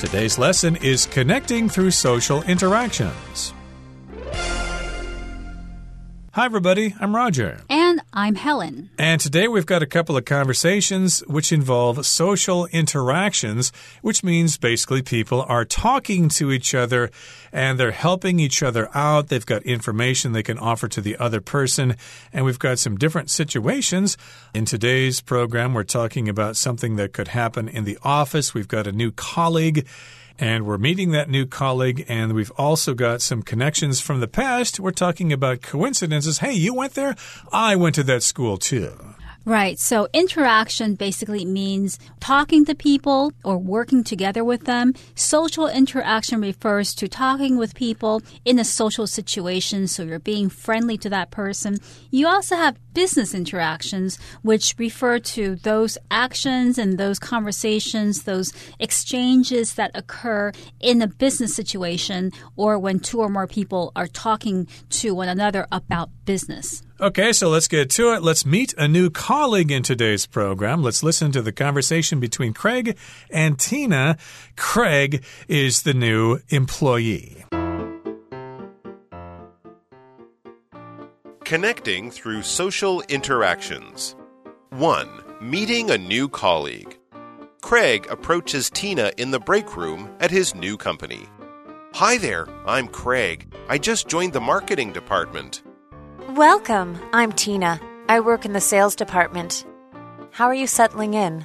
Today's lesson is connecting through social interactions. Hi, everybody. I'm Roger. And I'm Helen. And today we've got a couple of conversations which involve social interactions, which means basically people are talking to each other and they're helping each other out. They've got information they can offer to the other person. And we've got some different situations. In today's program, we're talking about something that could happen in the office. We've got a new colleague and we're meeting that new colleague, and we've also got some connections from the past. We're talking about coincidences. Hey, you went there? I went to that school too. Right. So interaction basically means talking to people or working together with them. Social interaction refers to talking with people in a social situation. So you're being friendly to that person. You also have business interactions, which refer to those actions and those conversations, those exchanges that occur in a business situation or when two or more people are talking to one another about business. Okay, so let's get to it. Let's meet a new colleague in today's program. Let's listen to the conversation between Craig and Tina. Craig is the new employee. Connecting through social interactions. 1. Meeting a new colleague. Craig approaches Tina in the break room at his new company. Hi there, I'm Craig. I just joined the marketing department. Welcome. I'm Tina. I work in the sales department. How are you settling in?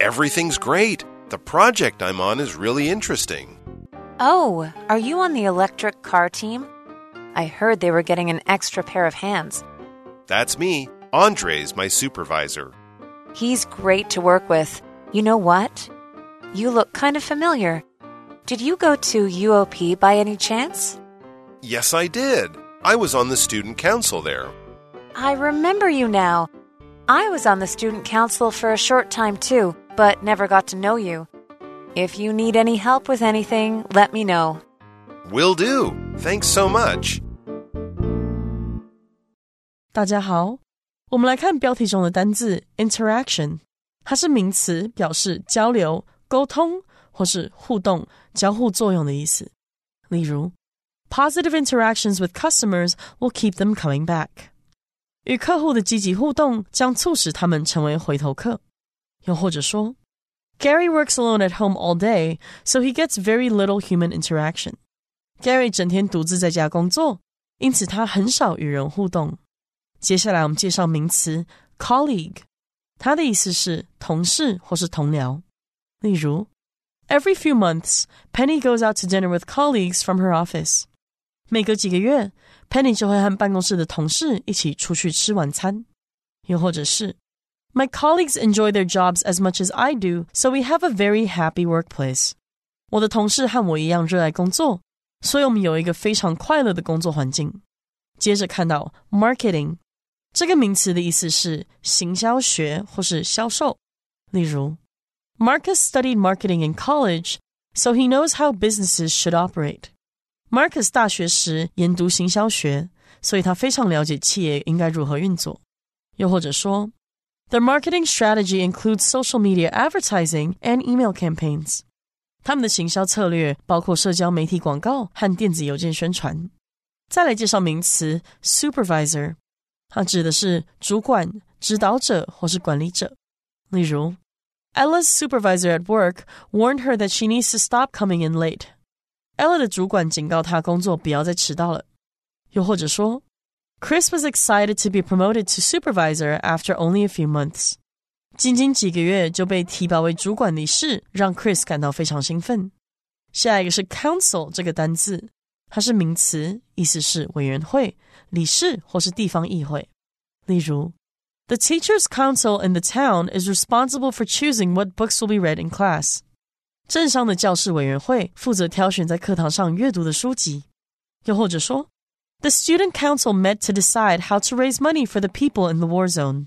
Everything's great. The project I'm on is really interesting. Oh, are you on the electric car team? I heard they were getting an extra pair of hands. That's me. Andre's my supervisor. He's great to work with. You know what? You look kind of familiar. Did you go to UOP by any chance? Yes, I did. I was on the student council there. I remember you now. I was on the student council for a short time too, but never got to know you. If you need any help with anything, let me know. Will do. Thanks so much. 大家好，我们来看标题中的单字 interaction，它是名词，表示交流、沟通或是互动、交互作用的意思。例如 Positive interactions with customers will keep them coming back. 与客户的积极互动将促使他们成为回头客。又或者说，Gary works alone at home all day, so he gets very little human interaction. Gary 整天独自在家工作，因此他很少与人互动。接下来我们介绍名词 colleague，它的意思是同事或是同僚。例如，Every few months, Penny goes out to dinner with colleagues from her office. 每隔几个月，Penny 就会和办公室的同事一起出去吃晚餐。又或者是，My colleagues enjoy their jobs as much as I do, so we have a very happy workplace。我的同事和我一样热爱工作，所以我们有一个非常快乐的工作环境。接着看到 marketing 这个名词的意思是行销学或是销售。例如，Marcus studied marketing in college, so he knows how businesses should operate。 Marcus 大学时研读行销学，所以他非常了解企业应该如何运作。又或者说，Their marketing strategy includes social media advertising and email campaigns。他们的行销策略包括社交媒体广告和电子邮件宣传。再来介绍名词 supervisor，它指的是主管、指导者或是管理者。例如，Ella's supervisor at work warned her that she needs to stop coming in late。 Ella 的主管警告她工作不要再迟到了。又或者说，Chris was excited to be promoted to supervisor after only a few months。仅仅几个月就被提拔为主管的事，让 Chris 感到非常兴奋。下一个是 council 这个单字，它是名词，意思是委员会、理事或是地方议会。例如，The teachers' council in the town is responsible for choosing what books will be read in class。 镇上的教师委员会负责挑选在课堂上阅读的书籍。又或者说，The student council met to decide how to raise money for the people in the war zone。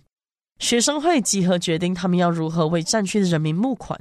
学生会集合决定他们要如何为战区的人民募款。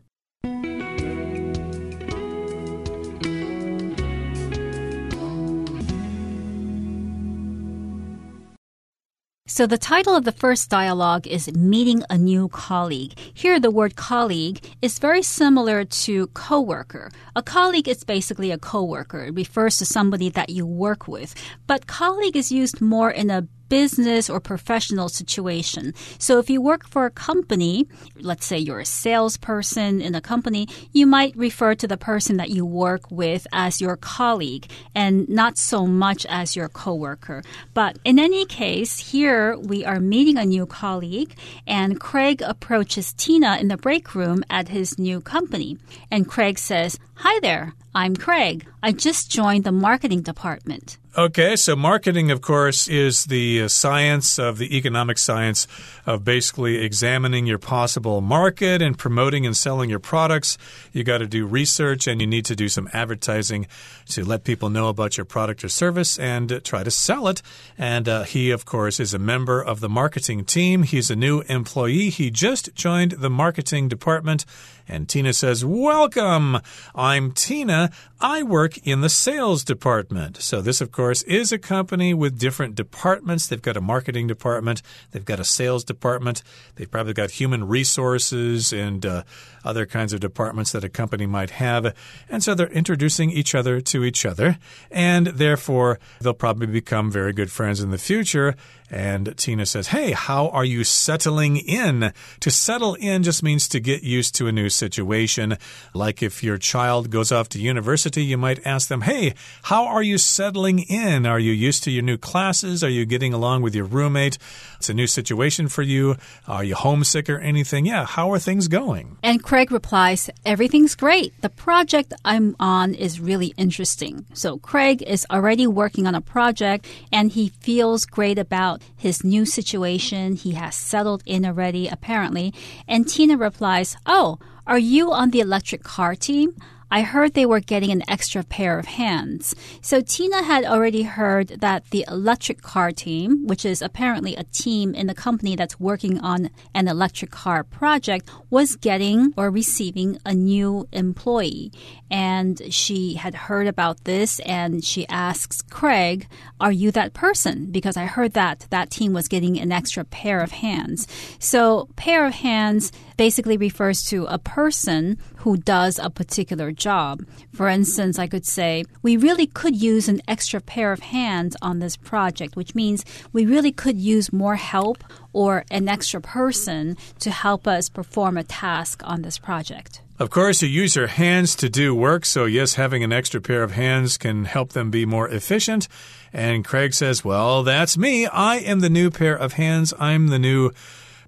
So the title of the first dialogue is Meeting a New Colleague. Here, the word colleague is very similar to coworker. A colleague is basically a coworker. It refers to somebody that you work with. But colleague is used more in a business or professional situation. So if you work for a company, let's say you're a salesperson in a company, you might refer to the person that you work with as your colleague and not so much as your coworker. But in any case, here we are meeting a new colleague and Craig approaches Tina in the break room at his new company. And Craig says, Hi there, I'm Craig. I just joined the marketing department. Okay, so marketing, of course, is the uh, science of the economic science of basically examining your possible market and promoting and selling your products. You got to do research and you need to do some advertising to let people know about your product or service and try to sell it. And uh, he, of course, is a member of the marketing team. He's a new employee. He just joined the marketing department. And Tina says, Welcome. I'm Tina. I work in the sales department. So, this, of course, is a company with different departments. They've got a marketing department, they've got a sales department, they've probably got human resources and uh, other kinds of departments that a company might have. And so they're introducing each other to each other. And therefore, they'll probably become very good friends in the future. And Tina says, Hey, how are you settling in? To settle in just means to get used to a new situation. Like if your child goes off to university, you might ask them, Hey, how are you settling in? Are you used to your new classes? Are you getting along with your roommate? It's a new situation for you. Are you homesick or anything? Yeah, how are things going? And Craig replies, Everything's great. The project I'm on is really interesting. So Craig is already working on a project and he feels great about his new situation. He has settled in already, apparently. And Tina replies, Oh, are you on the electric car team? I heard they were getting an extra pair of hands. So Tina had already heard that the electric car team, which is apparently a team in the company that's working on an electric car project, was getting or receiving a new employee. And she had heard about this and she asks Craig, Are you that person? Because I heard that that team was getting an extra pair of hands. So, pair of hands basically refers to a person who does a particular job. For instance, I could say, we really could use an extra pair of hands on this project, which means we really could use more help or an extra person to help us perform a task on this project. Of course, you use your hands to do work, so yes, having an extra pair of hands can help them be more efficient. And Craig says, Well, that's me. I am the new pair of hands. I'm the new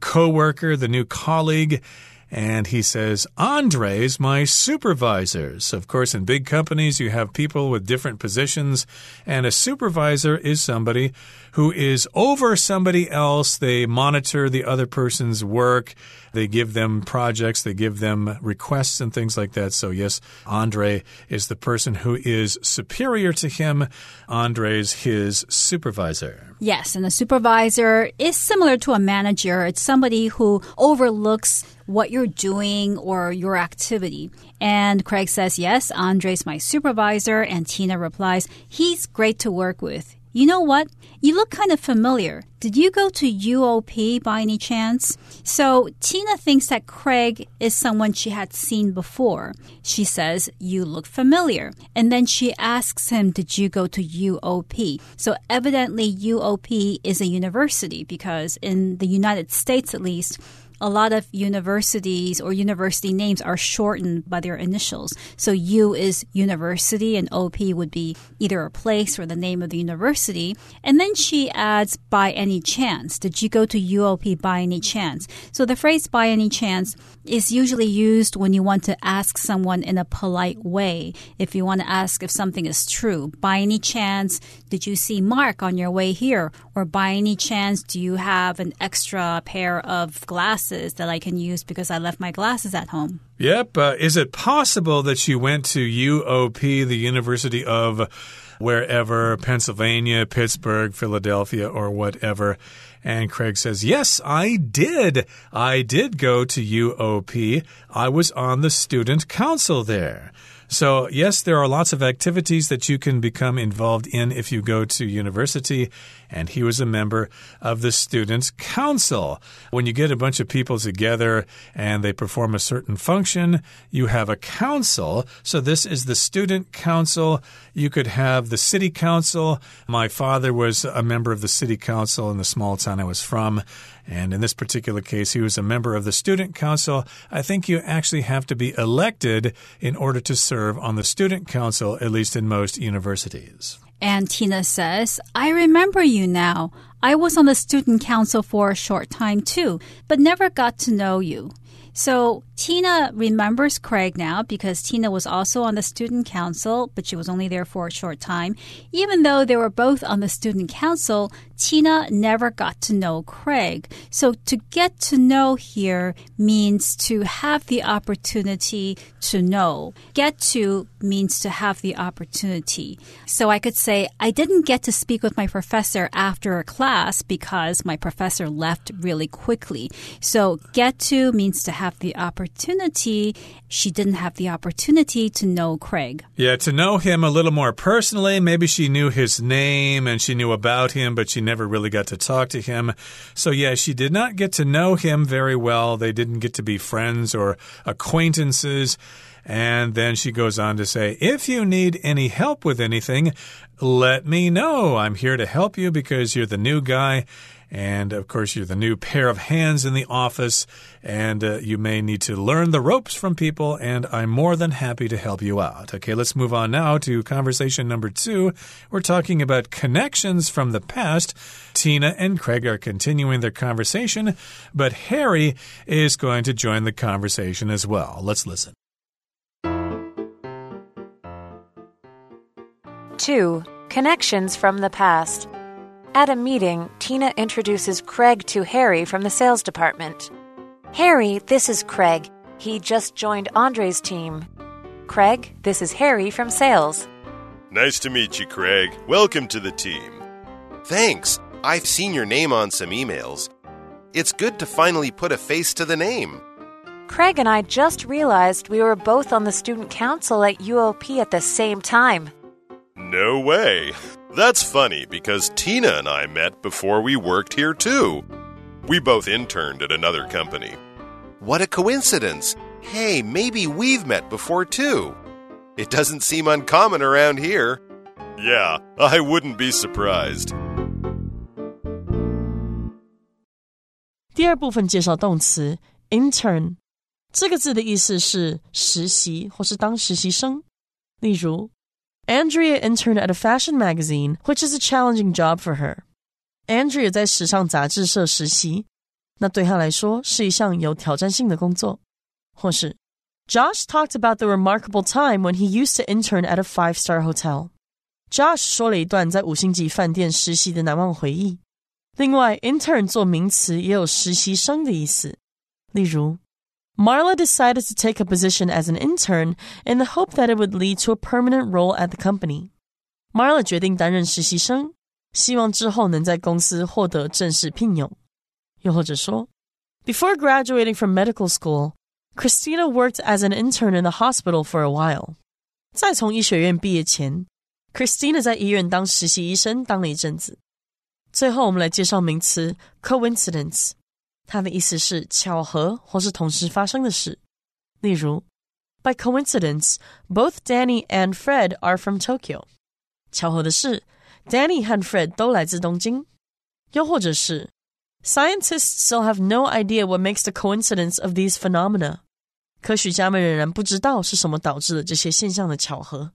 coworker, the new colleague. And he says, Andre's my supervisor. So, of course, in big companies, you have people with different positions, and a supervisor is somebody who is over somebody else. They monitor the other person's work. They give them projects, they give them requests and things like that. So, yes, Andre is the person who is superior to him. Andre's his supervisor. Yes, and a supervisor is similar to a manager. It's somebody who overlooks what you're doing or your activity. And Craig says, Yes, Andre's my supervisor. And Tina replies, He's great to work with. You know what? You look kind of familiar. Did you go to UOP by any chance? So Tina thinks that Craig is someone she had seen before. She says, You look familiar. And then she asks him, Did you go to UOP? So evidently, UOP is a university because in the United States, at least, a lot of universities or university names are shortened by their initials. So U is university and OP would be either a place or the name of the university. And then she adds by any chance. Did you go to UOP by any chance? So the phrase by any chance is usually used when you want to ask someone in a polite way. If you want to ask if something is true. By any chance, did you see Mark on your way here? Or by any chance, do you have an extra pair of glasses? Glasses that I can use because I left my glasses at home. Yep. Uh, is it possible that you went to UOP, the University of wherever, Pennsylvania, Pittsburgh, Philadelphia, or whatever? And Craig says, Yes, I did. I did go to UOP. I was on the student council there. So, yes, there are lots of activities that you can become involved in if you go to university. And he was a member of the Students' Council. When you get a bunch of people together and they perform a certain function, you have a council. So, this is the Student Council. You could have the City Council. My father was a member of the City Council in the small town I was from. And in this particular case, he was a member of the Student Council. I think you actually have to be elected in order to serve on the Student Council, at least in most universities. And Tina says, I remember you now. I was on the student council for a short time too, but never got to know you. So Tina remembers Craig now because Tina was also on the student council, but she was only there for a short time. Even though they were both on the student council, Tina never got to know Craig. So to get to know here means to have the opportunity to know. Get to means to have the opportunity. So I could say, I didn't get to speak with my professor after a class because my professor left really quickly. So get to means to have the opportunity. She didn't have the opportunity to know Craig. Yeah, to know him a little more personally. Maybe she knew his name and she knew about him, but she never really got to talk to him. So, yeah, she did not get to know him very well. They didn't get to be friends or acquaintances. And then she goes on to say, if you need any help with anything, let me know. I'm here to help you because you're the new guy. And of course, you're the new pair of hands in the office, and uh, you may need to learn the ropes from people, and I'm more than happy to help you out. Okay, let's move on now to conversation number two. We're talking about connections from the past. Tina and Craig are continuing their conversation, but Harry is going to join the conversation as well. Let's listen. 2. Connections from the past. At a meeting, Tina introduces Craig to Harry from the sales department. Harry, this is Craig. He just joined Andre's team. Craig, this is Harry from sales. Nice to meet you, Craig. Welcome to the team. Thanks. I've seen your name on some emails. It's good to finally put a face to the name. Craig and I just realized we were both on the student council at UOP at the same time. No way. That's funny because Tina and I met before we worked here too. We both interned at another company. What a coincidence! Hey, maybe we've met before too. It doesn't seem uncommon around here. Yeah, I wouldn't be surprised. 第二部分介绍动词 intern，这个字的意思是实习或是当实习生。例如 Andrea interned at a fashion magazine, which is a challenging job for her. Andrea 在时尚杂志社实习，那对她来说是一项有挑战性的工作。或是 Josh talked about the remarkable time when he used to intern at a five-star hotel. Josh 说了一段在五星级饭店实习的难忘回忆。另外，intern 做名词也有实习生的意思，例如 Marla decided to take a position as an intern in the hope that it would lead to a permanent role at the company. Marla 决定担任实习生，希望之后能在公司获得正式聘用。又或者说，Before graduating from medical school, Christina worked as an intern in the hospital for a while. 在从医学院毕业前，Christina 在医院当实习医生当了一阵子。最后，我们来介绍名词 coincidence。 它的意思是巧合或是同时发生的事。例如，By coincidence, both Danny and Fred are from Tokyo。巧合的是，Danny 和 Fred 都来自东京。又或者是，Scientists still have no idea what makes the coincidence of these phenomena。科学家们仍然不知道是什么导致了这些现象的巧合。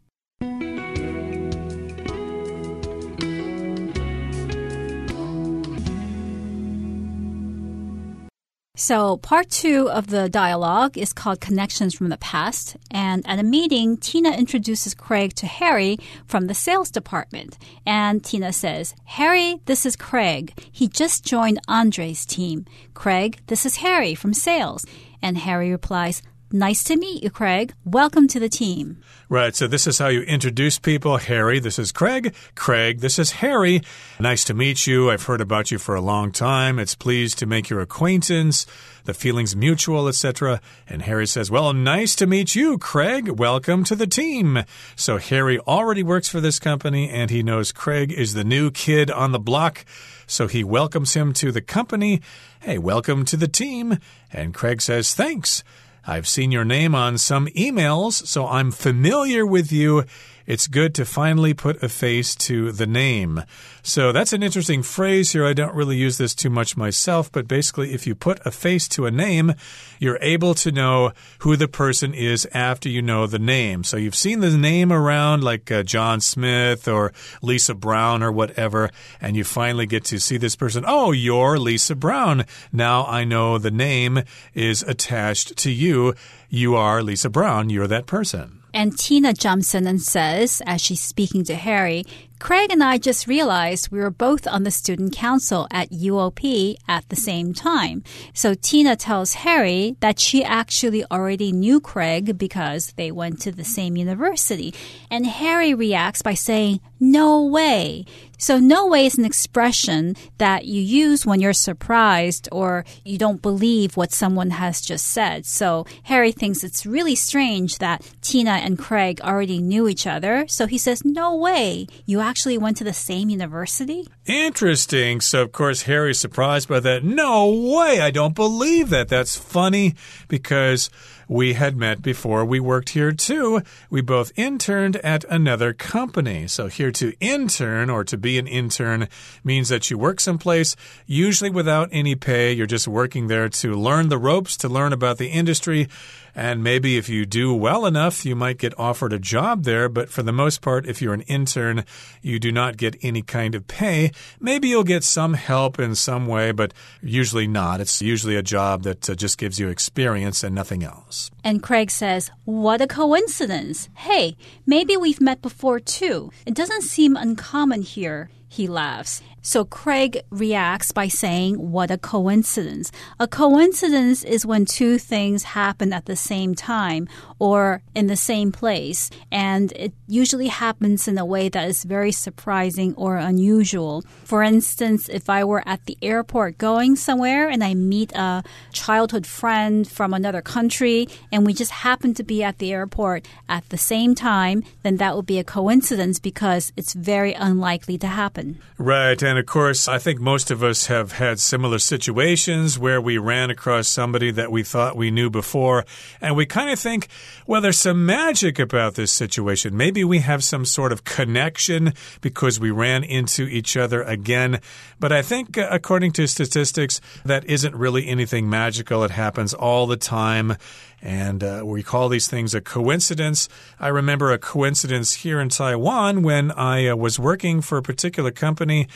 So, part two of the dialogue is called Connections from the Past. And at a meeting, Tina introduces Craig to Harry from the sales department. And Tina says, Harry, this is Craig. He just joined Andre's team. Craig, this is Harry from sales. And Harry replies, Nice to meet you, Craig. Welcome to the team. Right, so this is how you introduce people. Harry, this is Craig. Craig, this is Harry. Nice to meet you. I've heard about you for a long time. It's pleased to make your acquaintance. The feeling's mutual, etc. And Harry says, Well, nice to meet you, Craig. Welcome to the team. So Harry already works for this company and he knows Craig is the new kid on the block. So he welcomes him to the company. Hey, welcome to the team. And Craig says, Thanks. I've seen your name on some emails, so I'm familiar with you. It's good to finally put a face to the name. So that's an interesting phrase here. I don't really use this too much myself, but basically, if you put a face to a name, you're able to know who the person is after you know the name. So you've seen the name around, like uh, John Smith or Lisa Brown or whatever, and you finally get to see this person. Oh, you're Lisa Brown. Now I know the name is attached to you. You are Lisa Brown. You're that person. And Tina jumps in and says, as she's speaking to Harry, Craig and I just realized we were both on the student council at UOP at the same time. So Tina tells Harry that she actually already knew Craig because they went to the same university. And Harry reacts by saying, No way. So, no way is an expression that you use when you're surprised or you don't believe what someone has just said. So, Harry thinks it's really strange that Tina and Craig already knew each other. So, he says, No way. You actually went to the same university? Interesting. So, of course, Harry's surprised by that. No way. I don't believe that. That's funny because we had met before we worked here too. We both interned at another company. So, here to intern or to be an intern means that you work someplace, usually without any pay. You're just working there to learn the ropes, to learn about the industry. And maybe if you do well enough, you might get offered a job there. But for the most part, if you're an intern, you do not get any kind of pay. Maybe you'll get some help in some way, but usually not. It's usually a job that uh, just gives you experience and nothing else. And Craig says, What a coincidence. Hey, maybe we've met before too. It doesn't seem uncommon here. He laughs. So Craig reacts by saying, What a coincidence. A coincidence is when two things happen at the same time or in the same place. And it usually happens in a way that is very surprising or unusual. For instance, if I were at the airport going somewhere and I meet a childhood friend from another country and we just happen to be at the airport at the same time, then that would be a coincidence because it's very unlikely to happen. Right. And of course, I think most of us have had similar situations where we ran across somebody that we thought we knew before, and we kind of think, well, there's some magic about this situation. Maybe we have some sort of connection because we ran into each other again. But I think, uh, according to statistics, that isn't really anything magical. It happens all the time. And uh, we call these things a coincidence. I remember a coincidence here in Taiwan when I uh, was working for a particular company,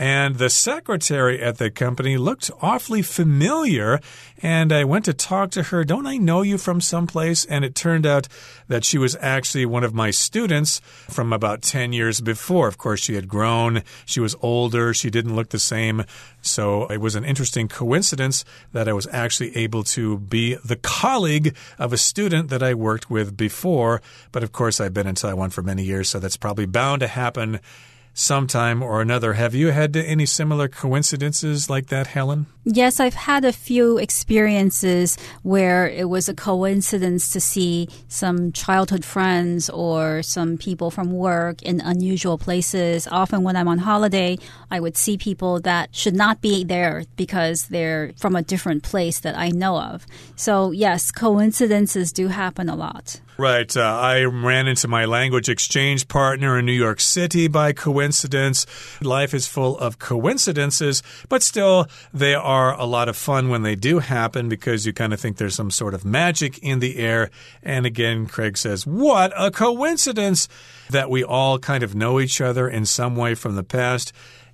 and the secretary at the company looked awfully familiar. And I went to talk to her. Don't I know you from someplace? And it turned out that she was actually one of my students from about 10 years before. Of course, she had grown, she was older, she didn't look the same. So it was an interesting coincidence that I was actually able to be the colleague of a student that I worked with before. But of course, I've been in Taiwan for many years, so that's probably bound to happen sometime or another. Have you had any similar coincidences like that, Helen? Yes, I've had a few experiences where it was a coincidence to see some childhood friends or some people from work in unusual places. Often when I'm on holiday, I would see people that should not be there because they're from a different place that I know of. So, yes, coincidences do happen a lot. Right. Uh, I ran into my language exchange partner in New York City by coincidence. Life is full of coincidences, but still, they are a lot of fun when they do happen because you kind of think there's some sort of magic in the air. And again, Craig says, What a coincidence that we all kind of know each other in some way from the past.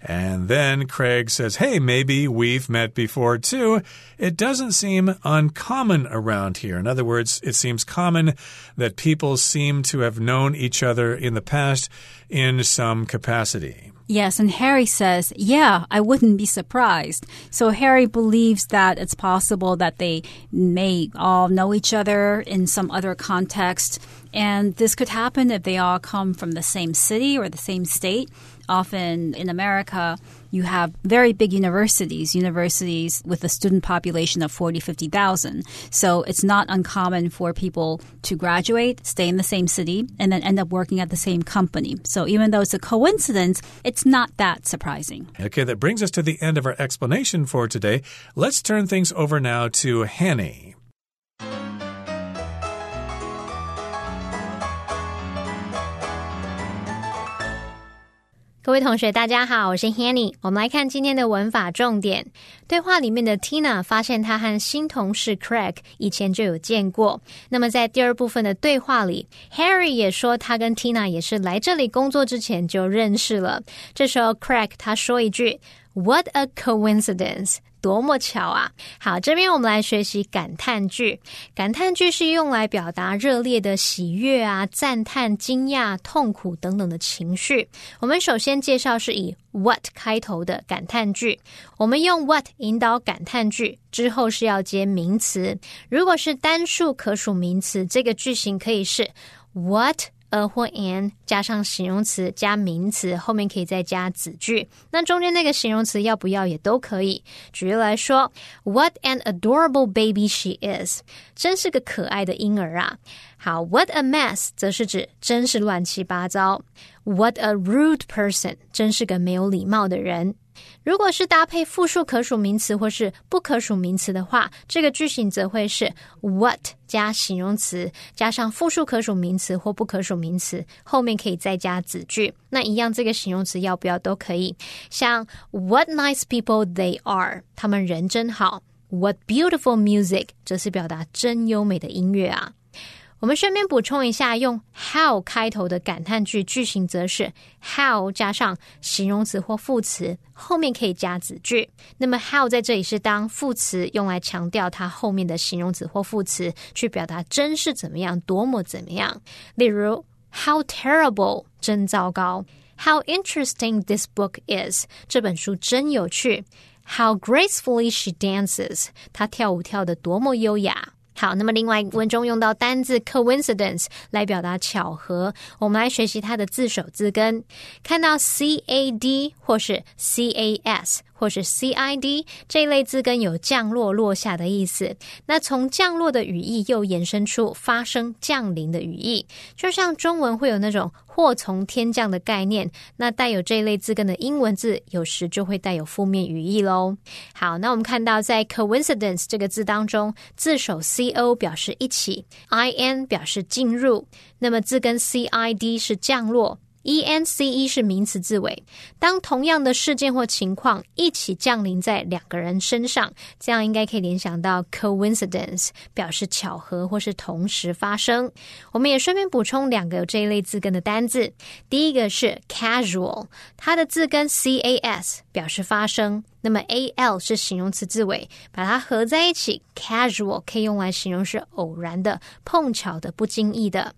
And then Craig says, Hey, maybe we've met before too. It doesn't seem uncommon around here. In other words, it seems common that people seem to have known each other in the past in some capacity. Yes, and Harry says, Yeah, I wouldn't be surprised. So Harry believes that it's possible that they may all know each other in some other context. And this could happen if they all come from the same city or the same state. Often in America, you have very big universities, universities with a student population of 40, 50,000. So it's not uncommon for people to graduate, stay in the same city, and then end up working at the same company. So even though it's a coincidence, it's not that surprising. Okay, that brings us to the end of our explanation for today. Let's turn things over now to Hanny. 各位同学，大家好，我是 Hanny。我们来看今天的文法重点。对话里面的 Tina 发现她和新同事 Craig 以前就有见过。那么在第二部分的对话里，Harry 也说他跟 Tina 也是来这里工作之前就认识了。这时候 Craig 他说一句：“What a coincidence！” 多么巧啊！好，这边我们来学习感叹句。感叹句是用来表达热烈的喜悦啊、赞叹、惊讶、痛苦等等的情绪。我们首先介绍是以 what 开头的感叹句。我们用 what 引导感叹句之后是要接名词。如果是单数可数名词，这个句型可以是 what。A 或 an 加上形容词加名词，后面可以再加子句。那中间那个形容词要不要也都可以。举例来说，What an adorable baby she is！真是个可爱的婴儿啊。好，What a mess！则是指真是乱七八糟。What a rude person！真是个没有礼貌的人。如果是搭配复数可数名词或是不可数名词的话，这个句型则会是 what 加形容词加上复数可数名词或不可数名词，后面可以再加子句。那一样，这个形容词要不要都可以。像 What nice people they are，他们人真好。What beautiful music，则是表达真优美的音乐啊。我们顺便补充一下，用 how 开头的感叹句句型，则是 how 加上形容词或副词，后面可以加子句。那么 how 在这里是当副词，用来强调它后面的形容词或副词，去表达真是怎么样，多么怎么样。例如，how terrible，真糟糕；how interesting this book is，这本书真有趣；how gracefully she dances，她跳舞跳得多么优雅。好，那么另外文中用到单字 coincidence 来表达巧合，我们来学习它的字首字根。看到 c a d 或是 c a s。或是 c i d 这一类字根有降落、落下的意思。那从降落的语义又延伸出发生、降临的语义，就像中文会有那种祸从天降的概念，那带有这一类字根的英文字有时就会带有负面语义喽。好，那我们看到在 coincidence 这个字当中，字首 c o 表示一起，i n 表示进入，那么字根 c i d 是降落。E n c e 是名词字尾，当同样的事件或情况一起降临在两个人身上，这样应该可以联想到 coincidence，表示巧合或是同时发生。我们也顺便补充两个有这一类字根的单字，第一个是 casual，它的字根 c a s 表示发生，那么 a l 是形容词字尾，把它合在一起，casual 可以用来形容是偶然的、碰巧的、不经意的。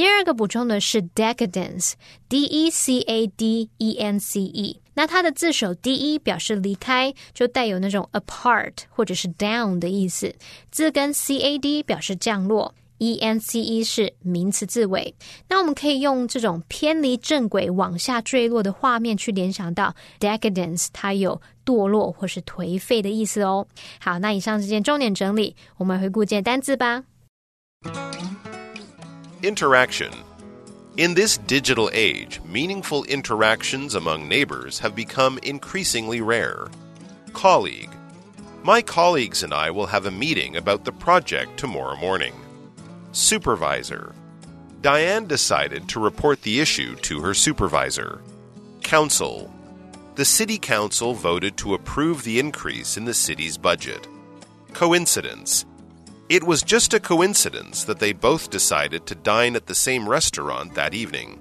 第二个补充的是 decadence，d e c a d e n c e，那它的字首 d e 表示离开，就带有那种 apart 或者是 down 的意思。字根 c a d 表示降落，e n c e 是名词字尾。那我们可以用这种偏离正轨、往下坠落的画面去联想到 decadence，它有堕落或是颓废的意思哦。好，那以上这件重点整理，我们回顾一件单字吧。Interaction. In this digital age, meaningful interactions among neighbors have become increasingly rare. Colleague. My colleagues and I will have a meeting about the project tomorrow morning. Supervisor. Diane decided to report the issue to her supervisor. Council. The City Council voted to approve the increase in the city's budget. Coincidence. It was just a coincidence that they both decided to dine at the same restaurant that evening.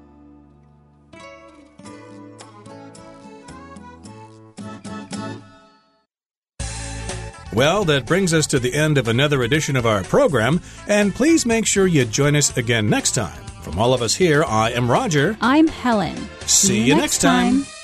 Well, that brings us to the end of another edition of our program, and please make sure you join us again next time. From all of us here, I am Roger. I'm Helen. See, See you, next time. time.